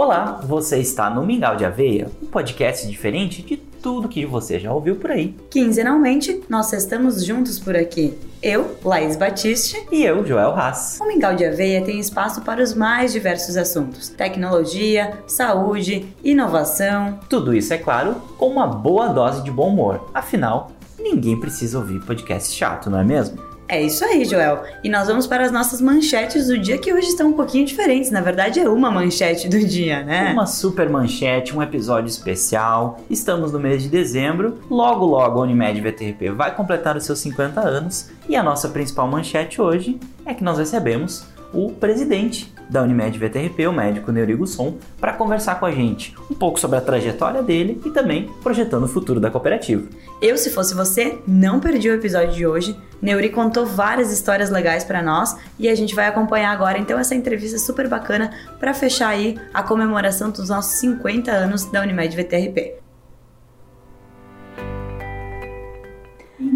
Olá, você está no Mingau de Aveia, um podcast diferente de tudo que você já ouviu por aí. Quinzenalmente, nós estamos juntos por aqui. Eu, Laís Batiste. E eu, Joel Haas. O Mingau de Aveia tem espaço para os mais diversos assuntos: tecnologia, saúde, inovação. Tudo isso, é claro, com uma boa dose de bom humor. Afinal, ninguém precisa ouvir podcast chato, não é mesmo? É isso aí, Joel. E nós vamos para as nossas manchetes do dia que hoje estão um pouquinho diferentes. Na verdade, é uma manchete do dia, né? Uma super manchete, um episódio especial. Estamos no mês de dezembro. Logo, logo a Unimed VTRP vai completar os seus 50 anos. E a nossa principal manchete hoje é que nós recebemos o presidente da Unimed VTRP, o médico Neurigo Som, para conversar com a gente um pouco sobre a trajetória dele e também projetando o futuro da cooperativa. Eu, se fosse você, não perdi o episódio de hoje. Neuri contou várias histórias legais para nós e a gente vai acompanhar agora então essa entrevista super bacana para fechar aí a comemoração dos nossos 50 anos da Unimed VTRP.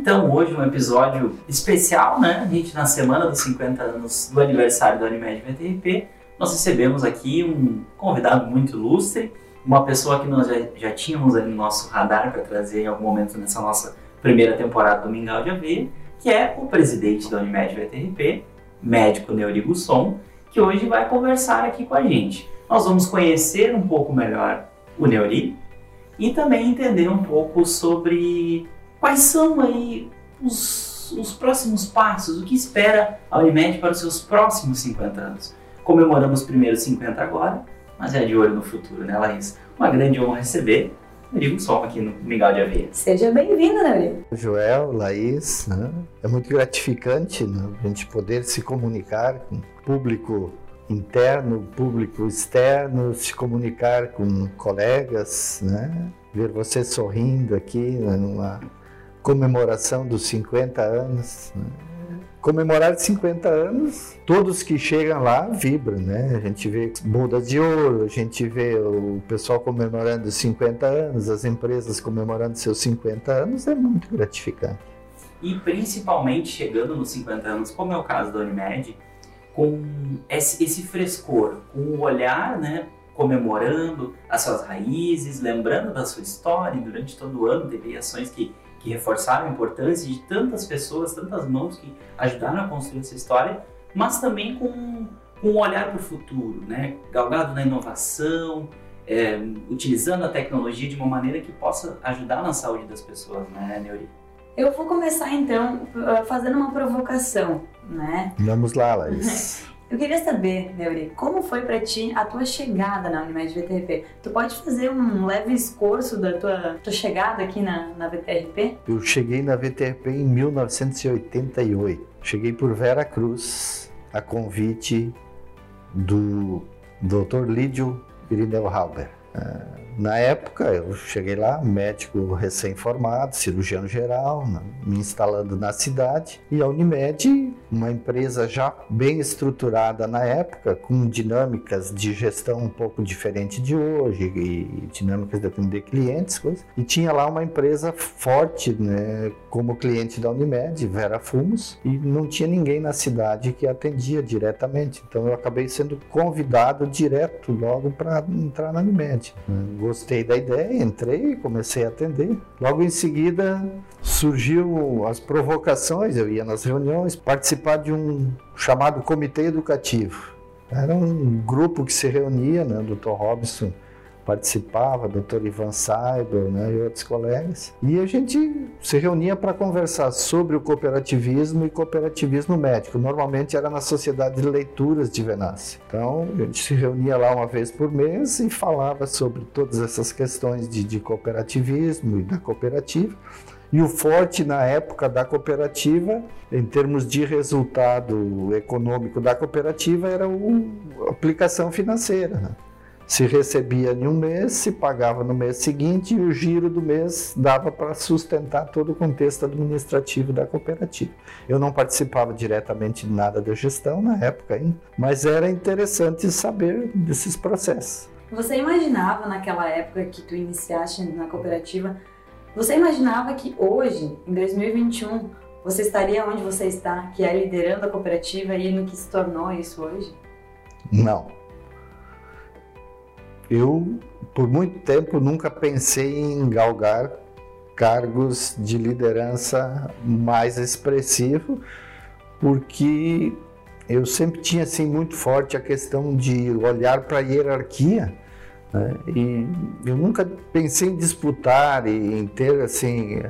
Então, hoje um episódio especial, né? A gente na semana dos 50 anos do aniversário da Unimed VTRP, nós recebemos aqui um convidado muito ilustre, uma pessoa que nós já, já tínhamos ali no nosso radar para trazer em algum momento nessa nossa primeira temporada do Mingau de Aveia, que é o presidente da Unimed VTRP, médico Neurigo Som, que hoje vai conversar aqui com a gente. Nós vamos conhecer um pouco melhor o Neuri e também entender um pouco sobre quais são aí os, os próximos passos, o que espera a Unimed para os seus próximos 50 anos. Comemoramos os primeiros 50 agora, mas é de olho no futuro, né, Laís? Uma grande honra receber Rodrigo Som aqui no Miguel de Aveia. Seja bem-vindo, né, Joel, Laís, né? é muito gratificante né, a gente poder se comunicar com o público interno, público externo, se comunicar com colegas, né? ver você sorrindo aqui né, numa comemoração dos 50 anos. Né? Comemorar 50 anos, todos que chegam lá vibram, né? A gente vê bodas de ouro, a gente vê o pessoal comemorando 50 anos, as empresas comemorando seus 50 anos, é muito gratificante. E principalmente chegando nos 50 anos, como é o caso da Unimed, com esse, frescor, com o olhar, né, comemorando as suas raízes, lembrando da sua história, durante todo o ano teve ações que que reforçaram a importância de tantas pessoas, tantas mãos que ajudaram a construir essa história, mas também com, com um olhar para o futuro, né? galgado na inovação, é, utilizando a tecnologia de uma maneira que possa ajudar na saúde das pessoas, né, Neuri? Eu vou começar então fazendo uma provocação, né? Vamos lá, Laís. Eu queria saber, Neuri, como foi para ti a tua chegada na Unimed VTRP? Tu pode fazer um leve escorço da tua, tua chegada aqui na, na VTRP? Eu cheguei na VTRP em 1988. Cheguei por Vera Cruz, a convite do Dr. Lídio Irineu Halber. Ah, na época, eu cheguei lá, médico recém-formado, cirurgião geral, me instalando na cidade. E a Unimed, uma empresa já bem estruturada na época, com dinâmicas de gestão um pouco diferente de hoje, e dinâmicas de atender clientes, coisas. E tinha lá uma empresa forte, né, como cliente da Unimed, Vera Fumos, e não tinha ninguém na cidade que atendia diretamente. Então eu acabei sendo convidado direto logo para entrar na Unimed. Gostei da ideia, entrei, comecei a atender. Logo em seguida surgiu as provocações, eu ia nas reuniões participar de um chamado comitê educativo. Era um grupo que se reunia, né, o Dr. Robson participava, doutor Ivan Saibel né, e outros colegas. E a gente se reunia para conversar sobre o cooperativismo e cooperativismo médico. Normalmente era na Sociedade de Leituras de Venâncio. Então a gente se reunia lá uma vez por mês e falava sobre todas essas questões de, de cooperativismo e da cooperativa. E o forte na época da cooperativa, em termos de resultado econômico da cooperativa, era a aplicação financeira. Se recebia em um mês, se pagava no mês seguinte e o giro do mês dava para sustentar todo o contexto administrativo da cooperativa. Eu não participava diretamente de nada da gestão na época ainda, mas era interessante saber desses processos. Você imaginava naquela época que tu iniciaste na cooperativa, você imaginava que hoje, em 2021, você estaria onde você está, que é liderando a cooperativa e no que se tornou isso hoje? Não eu, por muito tempo, nunca pensei em galgar cargos de liderança mais expressivo, porque eu sempre tinha assim muito forte a questão de olhar para a hierarquia né? e eu nunca pensei em disputar e em ter assim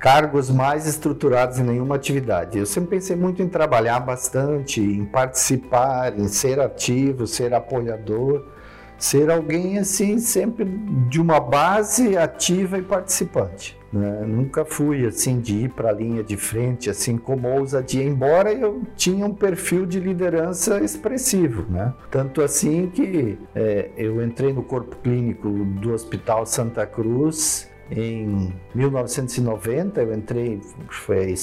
cargos mais estruturados em nenhuma atividade. Eu sempre pensei muito em trabalhar bastante, em participar, em ser ativo, ser apoiador, ser alguém assim sempre de uma base ativa e participante. Né? Nunca fui assim de ir para a linha de frente, assim como ousadia, embora eu tinha um perfil de liderança expressivo. Né? Tanto assim que é, eu entrei no corpo clínico do Hospital Santa Cruz em 1990, eu entrei, foi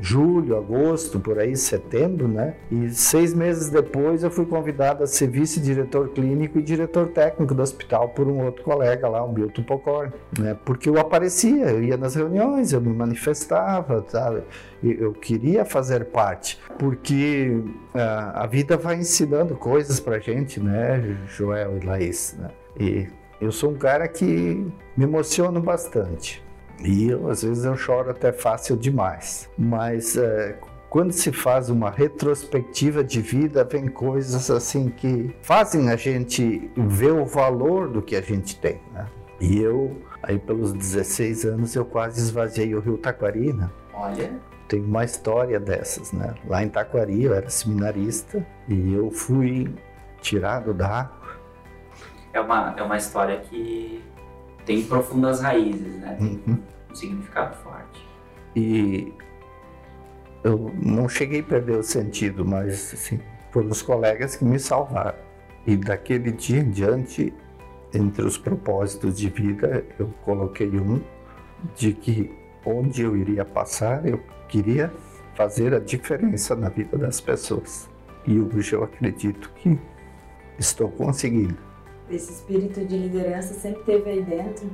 julho, agosto, por aí, setembro, né? E seis meses depois eu fui convidado a ser vice-diretor clínico e diretor técnico do hospital por um outro colega lá, o Milton Pocorn, né? Porque eu aparecia, eu ia nas reuniões, eu me manifestava, sabe? Eu queria fazer parte, porque a, a vida vai ensinando coisas pra gente, né, Joel e Laís, né? E eu sou um cara que me emociono bastante. E eu, às vezes eu choro até fácil demais. Mas é, quando se faz uma retrospectiva de vida, vem coisas assim que fazem a gente ver o valor do que a gente tem. Né? E eu, aí pelos 16 anos, eu quase esvaziei o Rio Taquari, né? Olha. Tem uma história dessas, né? Lá em Taquari eu era seminarista e eu fui tirado da água. É uma, é uma história que tem profundas raízes, né? Tem uhum. um significado forte. E eu não cheguei a perder o sentido, mas assim, foram os colegas que me salvaram. E daquele dia em diante, entre os propósitos de vida, eu coloquei um de que onde eu iria passar, eu queria fazer a diferença na vida das pessoas. E hoje eu acredito que estou conseguindo esse espírito de liderança sempre teve aí dentro.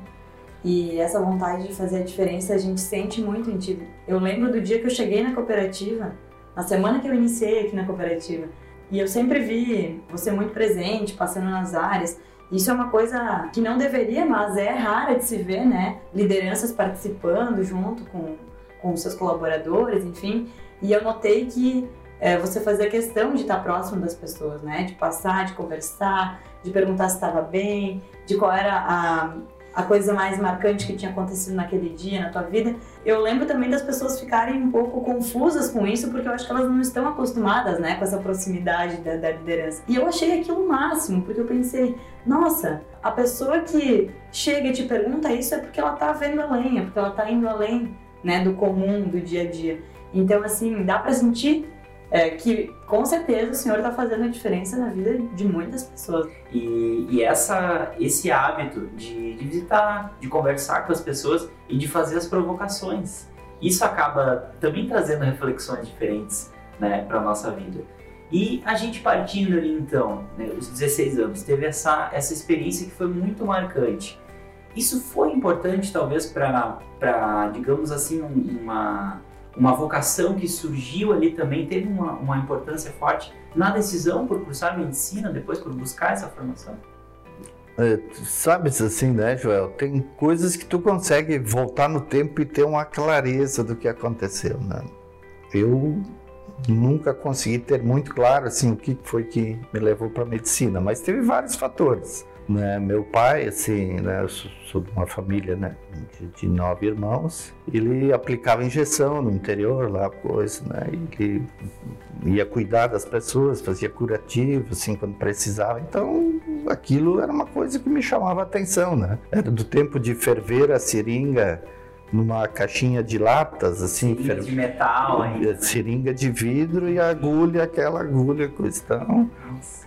E essa vontade de fazer a diferença a gente sente muito em ti. Eu lembro do dia que eu cheguei na cooperativa, na semana que eu iniciei aqui na cooperativa, e eu sempre vi você muito presente, passando nas áreas. Isso é uma coisa que não deveria, mas é rara de se ver, né? Lideranças participando junto com, com seus colaboradores, enfim. E eu notei que é, você fazia questão de estar próximo das pessoas, né? De passar, de conversar, de perguntar se estava bem, de qual era a, a coisa mais marcante que tinha acontecido naquele dia na tua vida. Eu lembro também das pessoas ficarem um pouco confusas com isso, porque eu acho que elas não estão acostumadas, né, com essa proximidade da, da liderança. E eu achei aquilo o máximo, porque eu pensei, nossa, a pessoa que chega e te pergunta isso é porque ela tá vendo além, é porque ela tá indo além, né, do comum, do dia a dia. Então, assim, dá para sentir é, que com certeza o Senhor está fazendo a diferença na vida de muitas pessoas. E, e essa, esse hábito de, de, visitar, de conversar com as pessoas e de fazer as provocações, isso acaba também trazendo reflexões diferentes né, para a nossa vida. E a gente partindo ali então, né, os 16 anos, teve essa, essa experiência que foi muito marcante. Isso foi importante talvez para, digamos assim, uma uma vocação que surgiu ali também teve uma, uma importância forte na decisão por cursar medicina, depois por buscar essa formação? É, sabes assim, né, Joel? Tem coisas que tu consegue voltar no tempo e ter uma clareza do que aconteceu, né? Eu nunca consegui ter muito claro assim o que foi que me levou para medicina, mas teve vários fatores. Né? Meu pai, assim, né, eu sou de uma família né, de, de, nove irmãos, ele aplicava injeção no interior lá, coisa, né? Ele ia cuidar das pessoas, fazia curativo, assim, quando precisava. Então, aquilo era uma coisa que me chamava a atenção, né? Era do tempo de ferver a seringa numa caixinha de latas, assim. Seringa de metal, hein? É, seringa de vidro e agulha, aquela agulha, questão.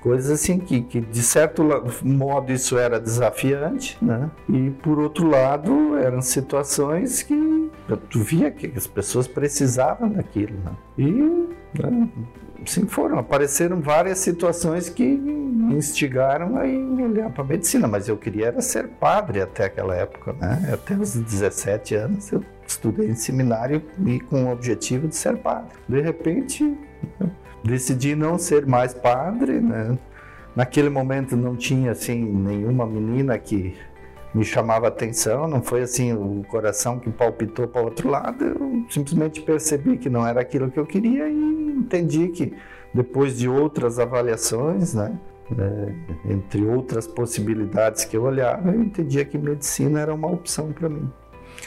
Coisas assim que, que, de certo modo, isso era desafiante, né? E, por outro lado, eram situações que tu via que as pessoas precisavam daquilo, né? E, né, sim foram, apareceram várias situações que me instigaram a olhar para a medicina, mas eu queria era ser padre até aquela época, né? Até os 17 anos eu estudei em seminário e com o objetivo de ser padre. De repente, decidi não ser mais padre, né? Naquele momento não tinha assim nenhuma menina que me chamava atenção, não foi assim o coração que palpitou para outro lado, eu simplesmente percebi que não era aquilo que eu queria e entendi que depois de outras avaliações, né, é, entre outras possibilidades que eu olhava, eu entendia que medicina era uma opção para mim.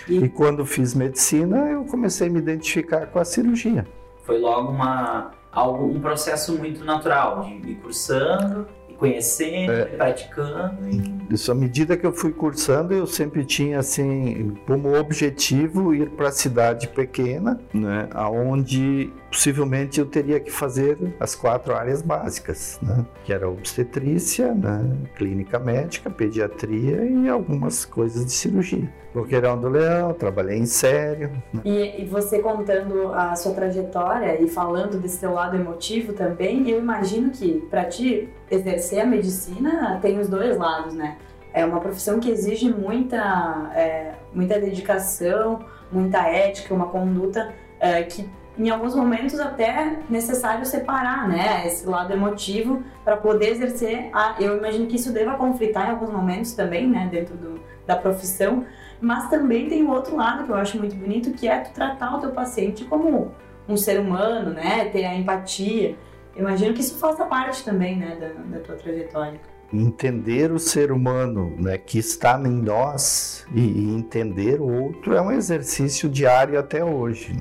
E... e quando fiz medicina, eu comecei a me identificar com a cirurgia. Foi logo uma algo um processo muito natural de ir cursando conhecendo, é, praticando. E... Isso, à medida que eu fui cursando, eu sempre tinha assim como objetivo ir para a cidade pequena, né, aonde possivelmente eu teria que fazer as quatro áreas básicas, né, que era obstetrícia, né, clínica médica, pediatria e algumas coisas de cirurgia. Boqueirão do Leão, trabalhei em sério. Né. E, e, você contando a sua trajetória e falando desse seu lado emotivo também, eu imagino que para ti exercer a medicina tem os dois lados, né? É uma profissão que exige muita, é, muita dedicação, muita ética, uma conduta é, que em alguns momentos até necessário separar, né, esse lado emotivo para poder exercer. A, eu imagino que isso deva conflitar em alguns momentos também, né, dentro do, da profissão. Mas também tem o outro lado que eu acho muito bonito, que é tratar o teu paciente como um ser humano, né, ter a empatia. Imagino que isso faça parte também, né, da, da tua trajetória. Entender o ser humano né, que está em nós e entender o outro é um exercício diário até hoje.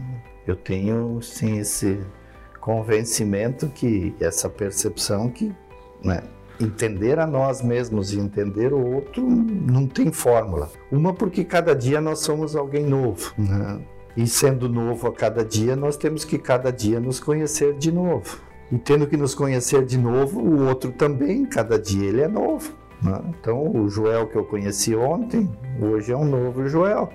Eu tenho, sim, esse convencimento que essa percepção que né, entender a nós mesmos e entender o outro não tem fórmula. Uma porque cada dia nós somos alguém novo, né? E sendo novo a cada dia, nós temos que cada dia nos conhecer de novo. E tendo que nos conhecer de novo, o outro também, cada dia ele é novo. Né? Então, o Joel que eu conheci ontem, hoje é um novo Joel.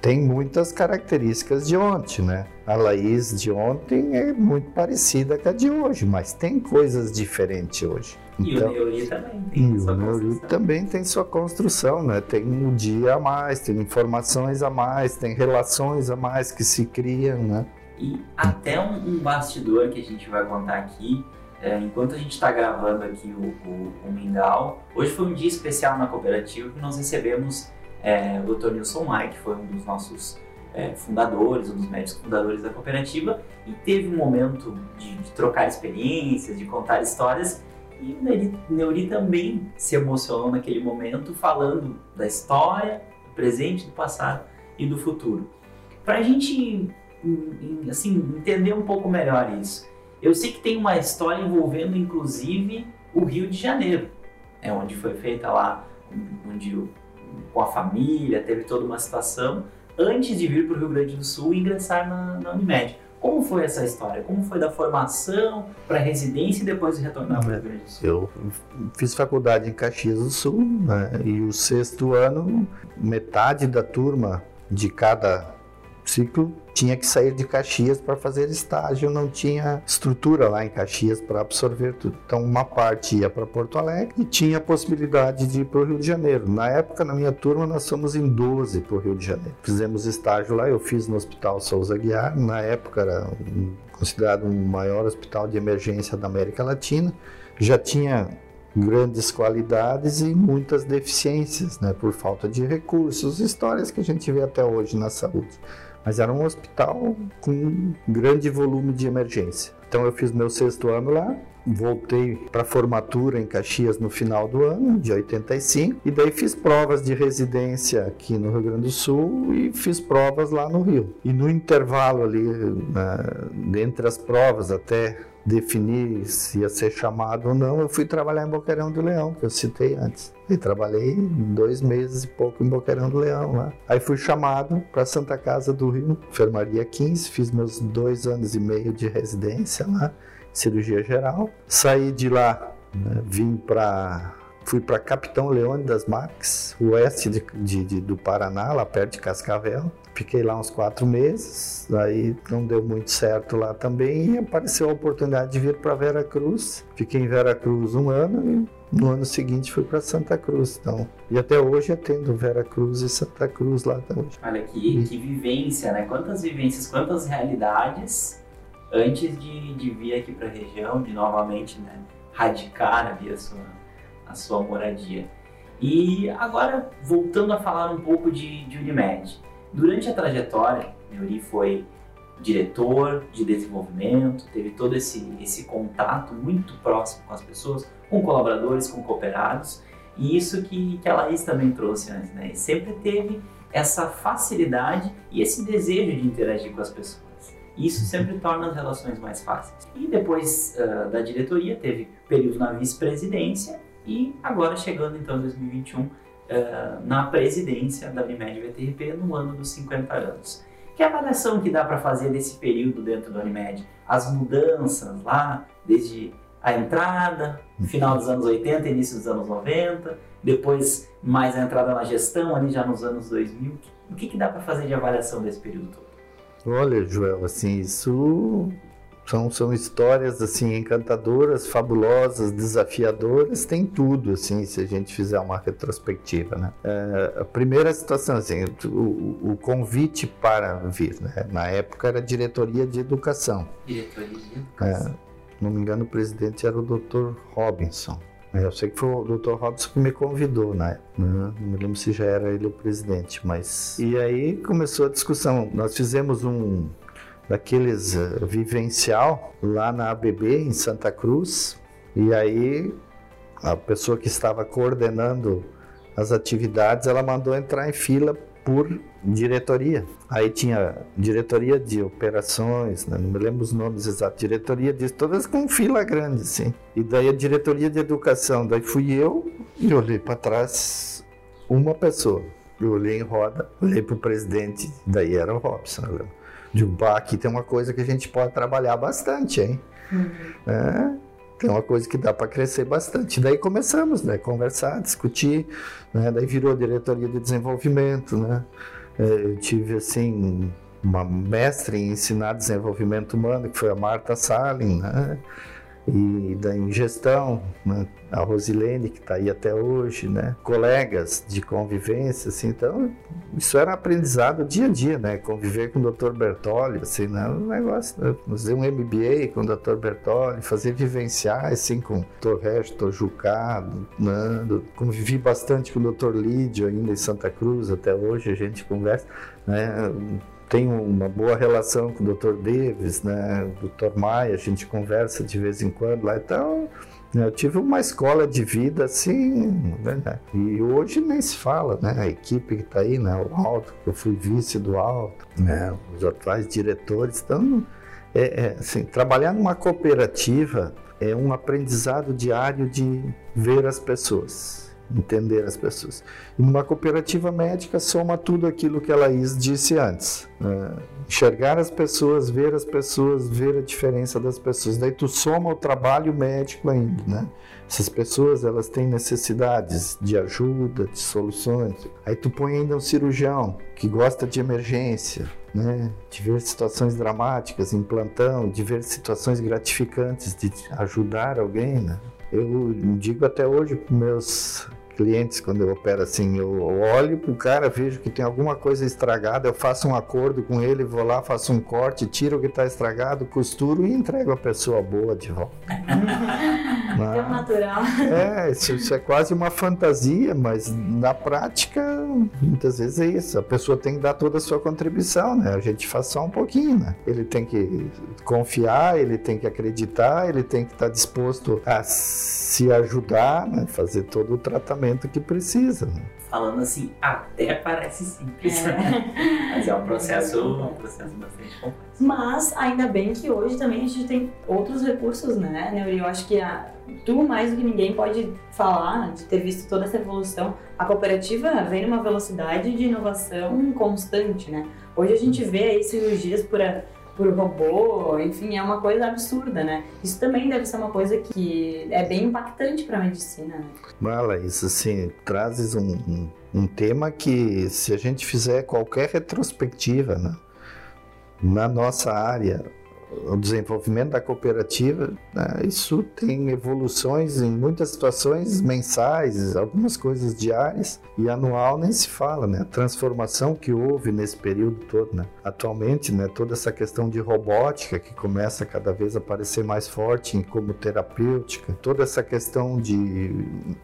Tem muitas características de ontem, né? A Laís de ontem é muito parecida com a de hoje, mas tem coisas diferentes hoje. Então, e o Neuri também tem e sua o Neuri também tem sua construção, né? Tem um dia a mais, tem informações a mais, tem relações a mais que se criam, né? E até um, um bastidor que a gente vai contar aqui, é, enquanto a gente está gravando aqui o, o, o, Mingau, hoje foi um dia especial na cooperativa que nós recebemos é, o Dr. Nilson Maia, que foi um dos nossos é, fundadores, um dos médicos fundadores da cooperativa, e teve um momento de, de trocar experiências, de contar histórias, e o Neuri também se emocionou naquele momento, falando da história, do presente, do passado e do futuro. Para a gente assim, entender um pouco melhor isso. Eu sei que tem uma história envolvendo inclusive o Rio de Janeiro, é onde foi feita lá, onde com a família teve toda uma situação antes de vir para o Rio Grande do Sul e ingressar na, na Unimed. Como foi essa história? Como foi da formação para residência e depois de retornar para o Rio Grande do Sul? Eu fiz faculdade em Caxias do Sul né, e o sexto ano, metade da turma de cada ciclo tinha que sair de Caxias para fazer estágio, não tinha estrutura lá em Caxias para absorver tudo. Então, uma parte ia para Porto Alegre e tinha a possibilidade de ir para o Rio de Janeiro. Na época, na minha turma, nós somos em 12 para o Rio de Janeiro. Fizemos estágio lá, eu fiz no Hospital Souza Guiar, na época era considerado o maior hospital de emergência da América Latina. Já tinha grandes qualidades e muitas deficiências, né, por falta de recursos, histórias que a gente vê até hoje na saúde mas era um hospital com grande volume de emergência. Então eu fiz meu sexto ano lá, voltei para formatura em Caxias no final do ano, de 85, e daí fiz provas de residência aqui no Rio Grande do Sul e fiz provas lá no Rio. E no intervalo ali, né, entre as provas até definir se ia ser chamado ou não, eu fui trabalhar em Boqueirão do Leão, que eu citei antes. E trabalhei dois meses e pouco em Boqueirão do Leão lá. Aí fui chamado para Santa Casa do Rio, enfermaria 15, fiz meus dois anos e meio de residência lá, cirurgia geral. Saí de lá, né, vim para fui para Capitão Leone das Marques, oeste de, de, de, do Paraná, lá perto de Cascavel. Fiquei lá uns quatro meses, aí não deu muito certo lá também e apareceu a oportunidade de vir para Vera Cruz. Fiquei em Vera Cruz um ano e no ano seguinte fui para Santa Cruz. Então, e até hoje atendo Vera Cruz e Santa Cruz lá também. Olha que, que vivência, né? Quantas vivências, quantas realidades antes de, de vir aqui para a região, de novamente né, radicar ali a sua a sua moradia. E agora, voltando a falar um pouco de, de Unimed. Durante a trajetória, Neuri foi diretor de desenvolvimento, teve todo esse, esse contato muito próximo com as pessoas, com colaboradores, com cooperados, e isso que, que a Laís também trouxe antes, né? E sempre teve essa facilidade e esse desejo de interagir com as pessoas. Isso sempre torna as relações mais fáceis. E depois uh, da diretoria, teve período na vice-presidência e agora chegando então em 2021 uh, na presidência da Unimed VTRP no ano dos 50 anos. Que avaliação que dá para fazer desse período dentro da Unimed? As mudanças lá, desde a entrada, final dos anos 80, início dos anos 90, depois mais a entrada na gestão, ali já nos anos 2000. O que, que dá para fazer de avaliação desse período todo? Olha, Joel, assim, isso são, são histórias assim encantadoras, fabulosas, desafiadoras, tem tudo assim se a gente fizer uma retrospectiva, né? É, a primeira situação assim, o, o, convite para vir, né? Na época era diretoria de educação. Diretoria de educação. É, não me engano, o presidente era o Dr. Robinson. É, eu sei que foi o Dr. Robson que me convidou, né? Não me lembro se já era ele o presidente, mas. E aí começou a discussão. Nós fizemos um daqueles vivencial lá na ABB, em Santa Cruz, e aí a pessoa que estava coordenando as atividades, ela mandou entrar em fila por diretoria. Aí tinha diretoria de operações, né? não me lembro os nomes exatos, diretoria de todas com fila grande, assim. E daí a diretoria de educação, daí fui eu e olhei para trás uma pessoa. Eu olhei em roda, olhei para o presidente, daí era o Robson. Eu. Digo, bah, aqui tem uma coisa que a gente pode trabalhar bastante, hein? Uhum. É, tem uma coisa que dá para crescer bastante. Daí começamos, né, conversar, discutir, né, daí virou diretoria de desenvolvimento, né. É, eu tive assim uma mestre em ensinar desenvolvimento humano que foi a Marta Salin, né e da ingestão, né? a Rosilene que está aí até hoje, né? colegas de convivência, assim, então isso era aprendizado dia a dia, né? Conviver com o Dr. Bertoli, assim, né? Um negócio, né? fazer um MBA com o Dr. Bertoli, fazer vivenciar, assim, com o Dr. Resto, Jucado, né? Convivi bastante com o Dr. Lídio ainda em Santa Cruz, até hoje a gente conversa, né? Tenho uma boa relação com o Dr. Davis, né, o Dr. Maia, a gente conversa de vez em quando lá, então né, eu tive uma escola de vida assim, né, e hoje nem se fala, né, a equipe que está aí, né, o Alto, eu fui vice do Alto, né, os atuais diretores, então, é, é, assim, trabalhar numa cooperativa é um aprendizado diário de ver as pessoas, entender as pessoas. E numa cooperativa médica soma tudo aquilo que a Laís disse antes. Né? Enxergar as pessoas, ver as pessoas, ver a diferença das pessoas. Daí tu soma o trabalho médico ainda, né? Essas pessoas, elas têm necessidades de ajuda, de soluções. Aí tu põe ainda um cirurgião que gosta de emergência, né? De ver situações dramáticas em plantão, de ver situações gratificantes de ajudar alguém, né? Eu digo até hoje para meus clientes, quando eu opero assim, eu olho pro cara, vejo que tem alguma coisa estragada, eu faço um acordo com ele, vou lá, faço um corte, tiro o que está estragado, costuro e entrego a pessoa boa de volta. É natural. É, isso, isso, é quase uma fantasia, mas na prática, muitas vezes é isso. A pessoa tem que dar toda a sua contribuição, né? A gente faz só um pouquinho, né? Ele tem que confiar, ele tem que acreditar, ele tem que estar disposto a se ajudar, né? fazer todo o tratamento que precisa. Né? Falando assim, até parece simples, é. mas é um processo, um processo bastante complexo. Mas ainda bem que hoje também a gente tem outros recursos, né, Neuri? Eu acho que a, tu mais do que ninguém pode falar de ter visto toda essa evolução. A cooperativa vem numa velocidade de inovação constante, né? Hoje a gente vê aí cirurgias por a, por robô, enfim, é uma coisa absurda, né? Isso também deve ser uma coisa que é bem impactante para a medicina. Né? Mala, isso assim, trazes um, um, um, tema que se a gente fizer qualquer retrospectiva, né? na nossa área, o desenvolvimento da cooperativa, né, isso tem evoluções em muitas situações mensais, algumas coisas diárias e anual nem se fala, né? A transformação que houve nesse período todo, né? Atualmente, né, toda essa questão de robótica que começa cada vez a aparecer mais forte como terapêutica, toda essa questão de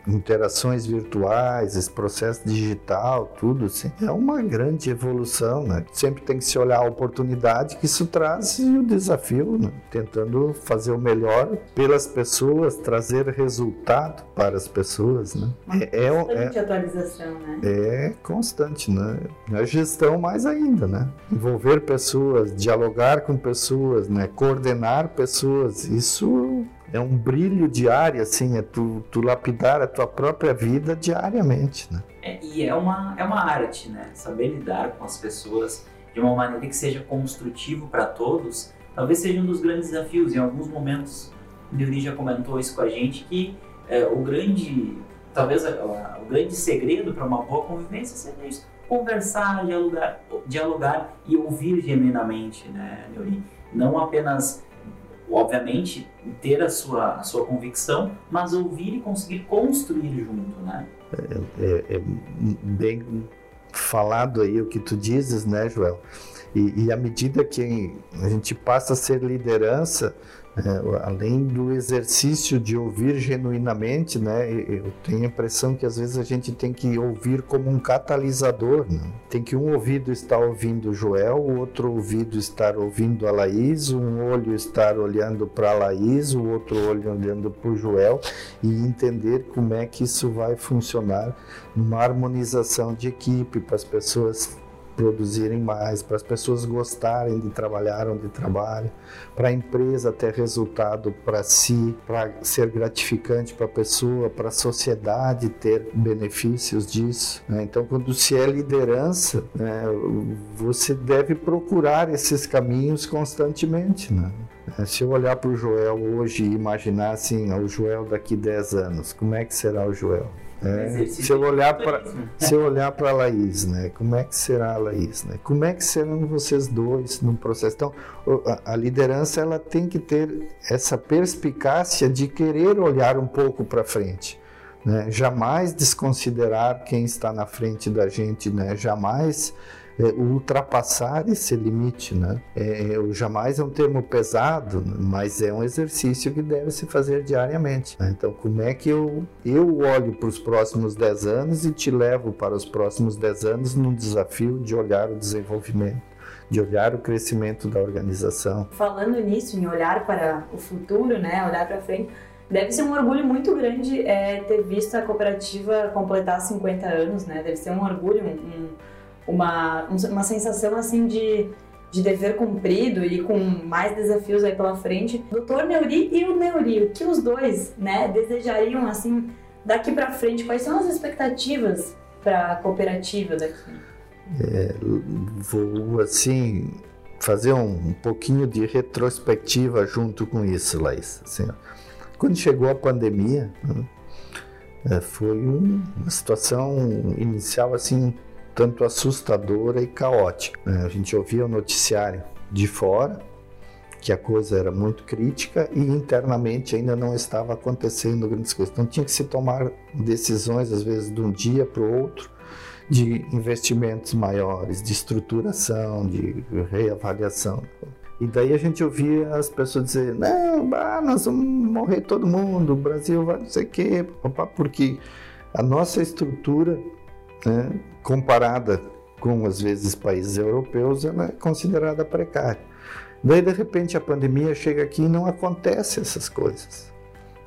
interações virtuais, esse processo digital, tudo assim, é uma grande evolução, né? Sempre tem que se olhar a oportunidade que isso traz e o desafio, né? tentando fazer o melhor pelas pessoas, trazer resultado para as pessoas, né? É, é, é atualização, né? É constante, né? A gestão mais ainda, né? Envolver pessoas, dialogar com pessoas, né? Coordenar pessoas, isso é um brilho diário, assim, é tu, tu lapidar a tua própria vida diariamente, né? É, e é uma, é uma arte, né? Saber lidar com as pessoas de uma maneira que seja construtivo para todos, talvez seja um dos grandes desafios. Em alguns momentos, o já comentou isso com a gente, que é, o grande, talvez a, o grande segredo para uma boa convivência seja isso, conversar, dialogar, dialogar e ouvir genuinamente, né, Neuri? Não apenas obviamente, ter a sua, a sua convicção, mas ouvir e conseguir construir junto, né? É, é, é bem falado aí o que tu dizes, né, Joel? E, e à medida que a gente passa a ser liderança, é, além do exercício de ouvir genuinamente, né, eu tenho a impressão que às vezes a gente tem que ouvir como um catalisador. Né? Tem que um ouvido estar ouvindo o Joel, o outro ouvido estar ouvindo a Laís, um olho estar olhando para a Laís, o outro olho olhando para o Joel e entender como é que isso vai funcionar numa harmonização de equipe para as pessoas produzirem mais, para as pessoas gostarem de trabalhar onde trabalham, para a empresa ter resultado para si, para ser gratificante para a pessoa, para a sociedade ter benefícios disso. Né? Então, quando se é liderança, né, você deve procurar esses caminhos constantemente. Né? Se eu olhar para o Joel hoje e imaginar assim, o Joel daqui 10 anos, como é que será o Joel? É, se eu olhar para se eu olhar para a Laís, né? Como é que será a Laís, né? Como é que serão vocês dois num processo? Então, a, a liderança ela tem que ter essa perspicácia de querer olhar um pouco para frente. Né? Jamais desconsiderar quem está na frente da gente, né? Jamais é, ultrapassar esse limite, né? É, é jamais é um termo pesado, mas é um exercício que deve se fazer diariamente. Né? Então, como é que eu, eu olho para os próximos 10 anos e te levo para os próximos 10 anos num desafio de olhar o desenvolvimento? de olhar o crescimento da organização. Falando nisso, em olhar para o futuro, né, olhar para frente, deve ser um orgulho muito grande é, ter visto a cooperativa completar 50 anos, né? Deve ser um orgulho, um, uma, uma sensação assim de, de dever cumprido e com mais desafios aí pela frente. Dr. Neuri e o Neuri, o que os dois, né, desejariam assim daqui para frente? Quais são as expectativas para a cooperativa daqui? É, vou assim fazer um, pouquinho de retrospectiva junto com isso, Laís. Assim, quando chegou a pandemia, né, é, foi um, uma situação inicial assim tanto assustadora e caótica. Né? A gente ouvia o noticiário de fora, que a coisa era muito crítica e internamente ainda não estava acontecendo grandes coisas. Então tinha que se tomar decisões, às vezes, de um dia para o outro, de investimentos maiores, de estruturação, de reavaliação. E daí a gente ouvia as pessoas dizer: não, bah, nós vamos morrer todo mundo, o Brasil vai não sei o quê, porque a nossa estrutura né, comparada com, às vezes, países europeus, ela é considerada precária. Daí, de repente, a pandemia chega aqui e não acontece essas coisas.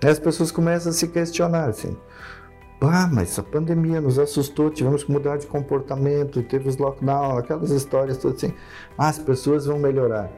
Aí as pessoas começam a se questionar, assim, ah, mas a pandemia nos assustou, tivemos que mudar de comportamento, teve os lockdown, aquelas histórias todas assim. Ah, as pessoas vão melhorar.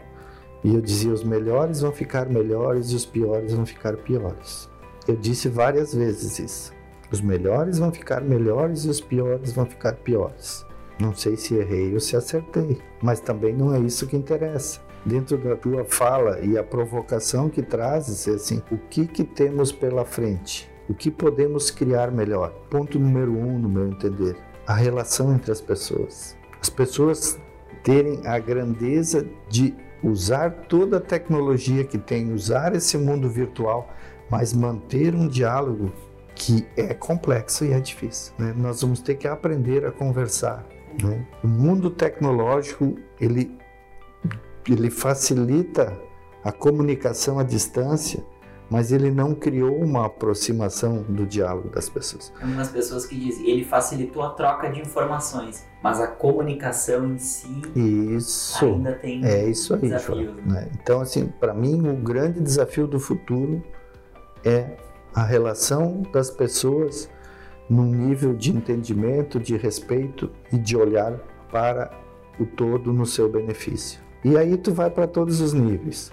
E eu dizia, os melhores vão ficar melhores e os piores vão ficar piores. Eu disse várias vezes isso. Os melhores vão ficar melhores e os piores vão ficar piores. Não sei se errei ou se acertei, mas também não é isso que interessa. Dentro da tua fala e a provocação que trazes é assim: o que, que temos pela frente? O que podemos criar melhor? Ponto número um, no meu entender, a relação entre as pessoas. As pessoas terem a grandeza de usar toda a tecnologia que tem, usar esse mundo virtual, mas manter um diálogo que é complexo e é difícil. Né? Nós vamos ter que aprender a conversar. Né? O mundo tecnológico ele ele facilita a comunicação à distância, mas ele não criou uma aproximação do diálogo das pessoas. Tem algumas pessoas que dizem ele facilitou a troca de informações, mas a comunicação em si isso, ainda tem é isso aí, desafios. João, né? Então, assim, para mim, o grande desafio do futuro é a relação das pessoas num nível de entendimento, de respeito e de olhar para o todo no seu benefício. E aí tu vai para todos os níveis.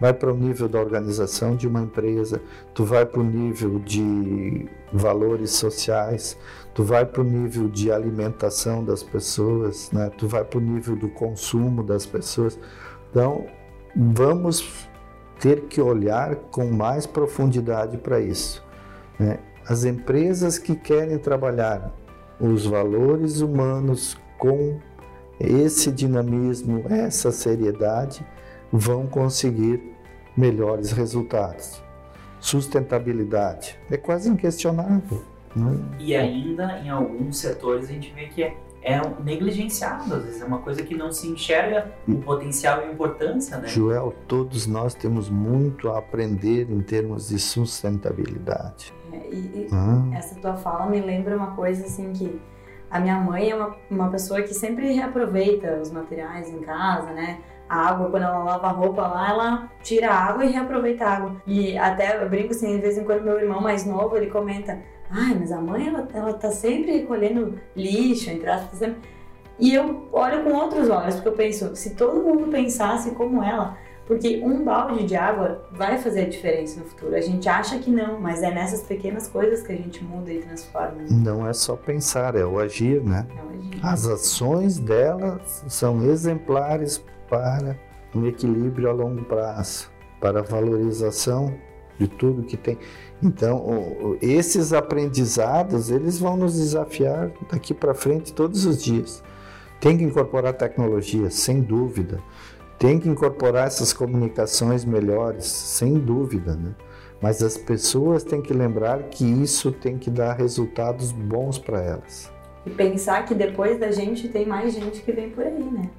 Vai para o nível da organização de uma empresa, tu vai para o nível de valores sociais, tu vai para o nível de alimentação das pessoas, né? tu vai para o nível do consumo das pessoas. Então, vamos ter que olhar com mais profundidade para isso. Né? As empresas que querem trabalhar os valores humanos com esse dinamismo, essa seriedade, vão conseguir melhores resultados. Sustentabilidade é quase inquestionável. Né? E ainda em alguns setores a gente vê que é, é negligenciado, às vezes é uma coisa que não se enxerga o potencial e a importância, né? Joel, todos nós temos muito a aprender em termos de sustentabilidade. É, e, e Ah, essa tua fala me lembra uma coisa assim que a minha mãe é uma, uma pessoa que sempre reaproveita os materiais em casa, né? A água, quando ela lava a roupa lá, ela tira a água e reaproveita a água. E até eu brinco assim, de vez em quando meu irmão mais novo, ele comenta Ai, mas a mãe, ela, ela tá sempre recolhendo lixo, entre aspas, sempre... E eu olho com outros olhos, porque eu penso, se todo mundo pensasse como ela, porque um balde de água vai fazer a diferença no futuro. A gente acha que não, mas é nessas pequenas coisas que a gente muda e transforma. né? não é só pensar, é o agir, né? É o agir. As ações dela são exemplares para um equilíbrio a longo prazo, para a valorização de tudo que tem. Então, esses aprendizados, eles vão nos desafiar daqui para frente todos os dias. Tem que incorporar tecnologia, sem dúvida. Tem que incorporar essas comunicações melhores, sem dúvida, né? Mas as pessoas têm que lembrar que isso tem que dar resultados bons para elas. E pensar que depois da gente tem mais gente que vem por aí, né?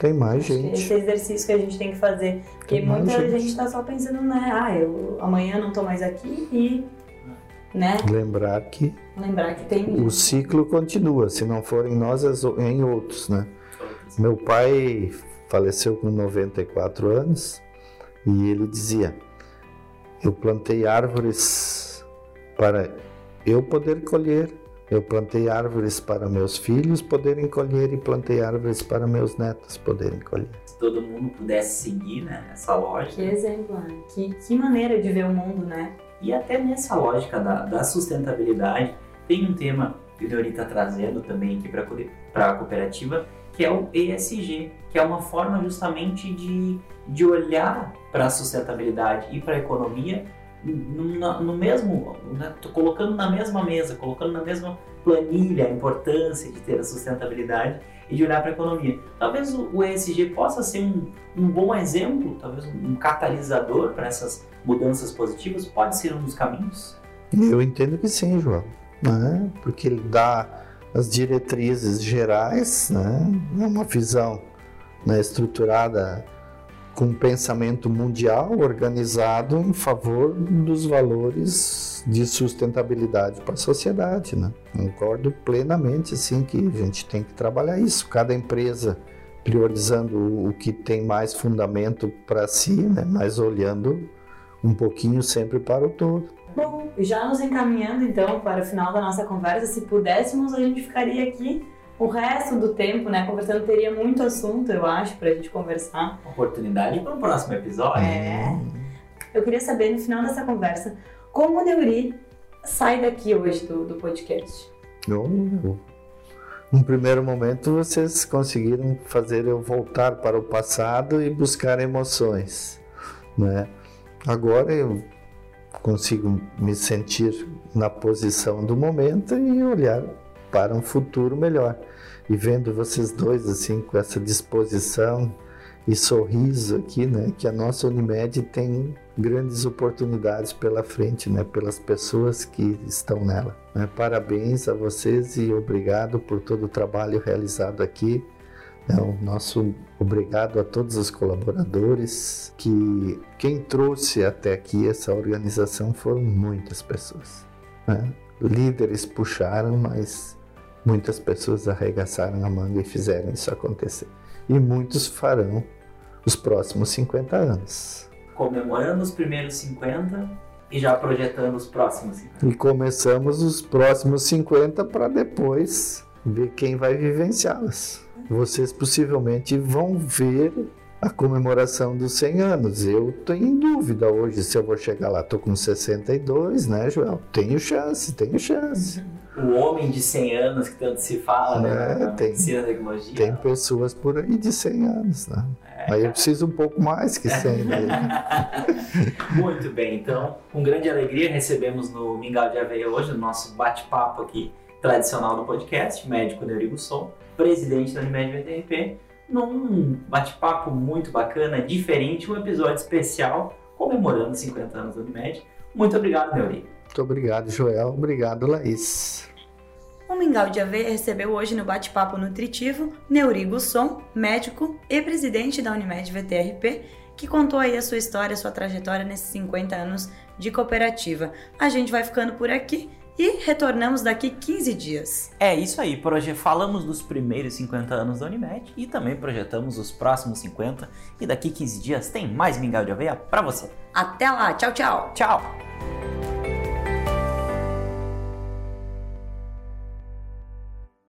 Tem mais Acho gente. Esse exercício que a gente tem que fazer. Porque Tem muita gente. gente tá só pensando, né? Ah, eu amanhã não tô mais aqui e. Né? Lembrar que Lembrar que tem. o ciclo continua, se não for em nós, em outros, né? Meu pai faleceu com 94 anos e ele dizia: Eu plantei árvores para eu poder colher, eu plantei árvores para meus filhos poderem colher e plantei árvores para meus netos poderem colher. Se todo mundo pudesse seguir né, essa lógica, Que exemplo, né? Que, que maneira de ver o mundo, né? E até nessa lógica da, da sustentabilidade, tem um tema que o Deori está trazendo também aqui para a cooperativa, que é o ESG, que é uma forma justamente de, de olhar para a sustentabilidade e para a economia no, no mesmo, né, colocando na mesma mesa, colocando na mesma planilha a importância de ter a sustentabilidade e de olhar para a economia. Talvez o, ESG possa ser um, um bom exemplo, talvez um catalisador para essas mudanças positivas, pode ser um dos caminhos. Eu entendo que sim, João, né? porque ele dá as diretrizes gerais, né? É uma visão né, estruturada com um pensamento mundial organizado em favor dos valores de sustentabilidade para a sociedade, né? Concordo plenamente, assim, que a gente tem que trabalhar isso. Cada empresa priorizando o- que tem mais fundamento para si, né? Mas olhando um pouquinho sempre para o todo. Bom, já nos encaminhando então para o final da nossa conversa, se pudéssemos, a gente ficaria aqui o resto do tempo, né? Conversando, teria muito assunto, eu acho, pra gente conversar. Oportunidade para um próximo episódio. É. Eu queria saber, no final dessa conversa, como o Neuri sai daqui hoje do, do podcast. Eu- Num primeiro momento, vocês conseguiram fazer eu voltar para o passado e buscar emoções, né? Agora eu consigo me sentir na posição do momento e olhar para um futuro melhor. E vendo vocês dois assim com essa disposição e sorriso aqui, né, que a nossa Unimed tem grandes oportunidades pela frente, né, pelas pessoas que estão nela. Né? Parabéns a vocês e obrigado por todo o trabalho realizado aqui. É, o nosso obrigado a todos os colaboradores que quem trouxe até aqui essa organização foram muitas pessoas. Né? Líderes puxaram, mas muitas pessoas arregaçaram a manga e fizeram isso acontecer. E muitos farão os próximos 50 anos. Comemorando os primeiros 50 e já projetando os próximos 50. E começamos os próximos 50 para depois ver quem vai vivenciá-las. Vocês possivelmente vão ver a comemoração dos 100 anos. Eu tenho em dúvida hoje se eu vou chegar lá. Tô com 62, né, Joel? Tenho chance, tenho chance. O homem de 100 anos que tanto se fala, né? É, na tem- medicina, tecnologia. Tem pessoas por aí de 100 anos, né? É. Mas eu preciso um pouco mais que 100 dele. Muito bem, então, com grande alegria recebemos no Mingau de Aveia hoje, no nosso bate-papo aqui tradicional do podcast, médico Neurigo Som, presidente da Unimed VTRP, num bate-papo muito bacana, diferente, um episódio especial comemorando 50 anos da Unimed. Muito obrigado, Neuri. Muito obrigado, Joel. Obrigado, Laís. O Mingau de Aveia recebeu hoje no bate-papo nutritivo Neurigo Som, médico e presidente da Unimed VTRP, que contou aí a sua história, a sua trajetória nesses 50 anos de cooperativa. A gente vai ficando por aqui e retornamos daqui 15 dias. É isso aí, proje- falamos dos primeiros 50 anos da Unimed e também projetamos os próximos 50 e daqui 15 dias tem mais Mingau de Aveia pra você. Até lá, tchau, tchau! Tchau!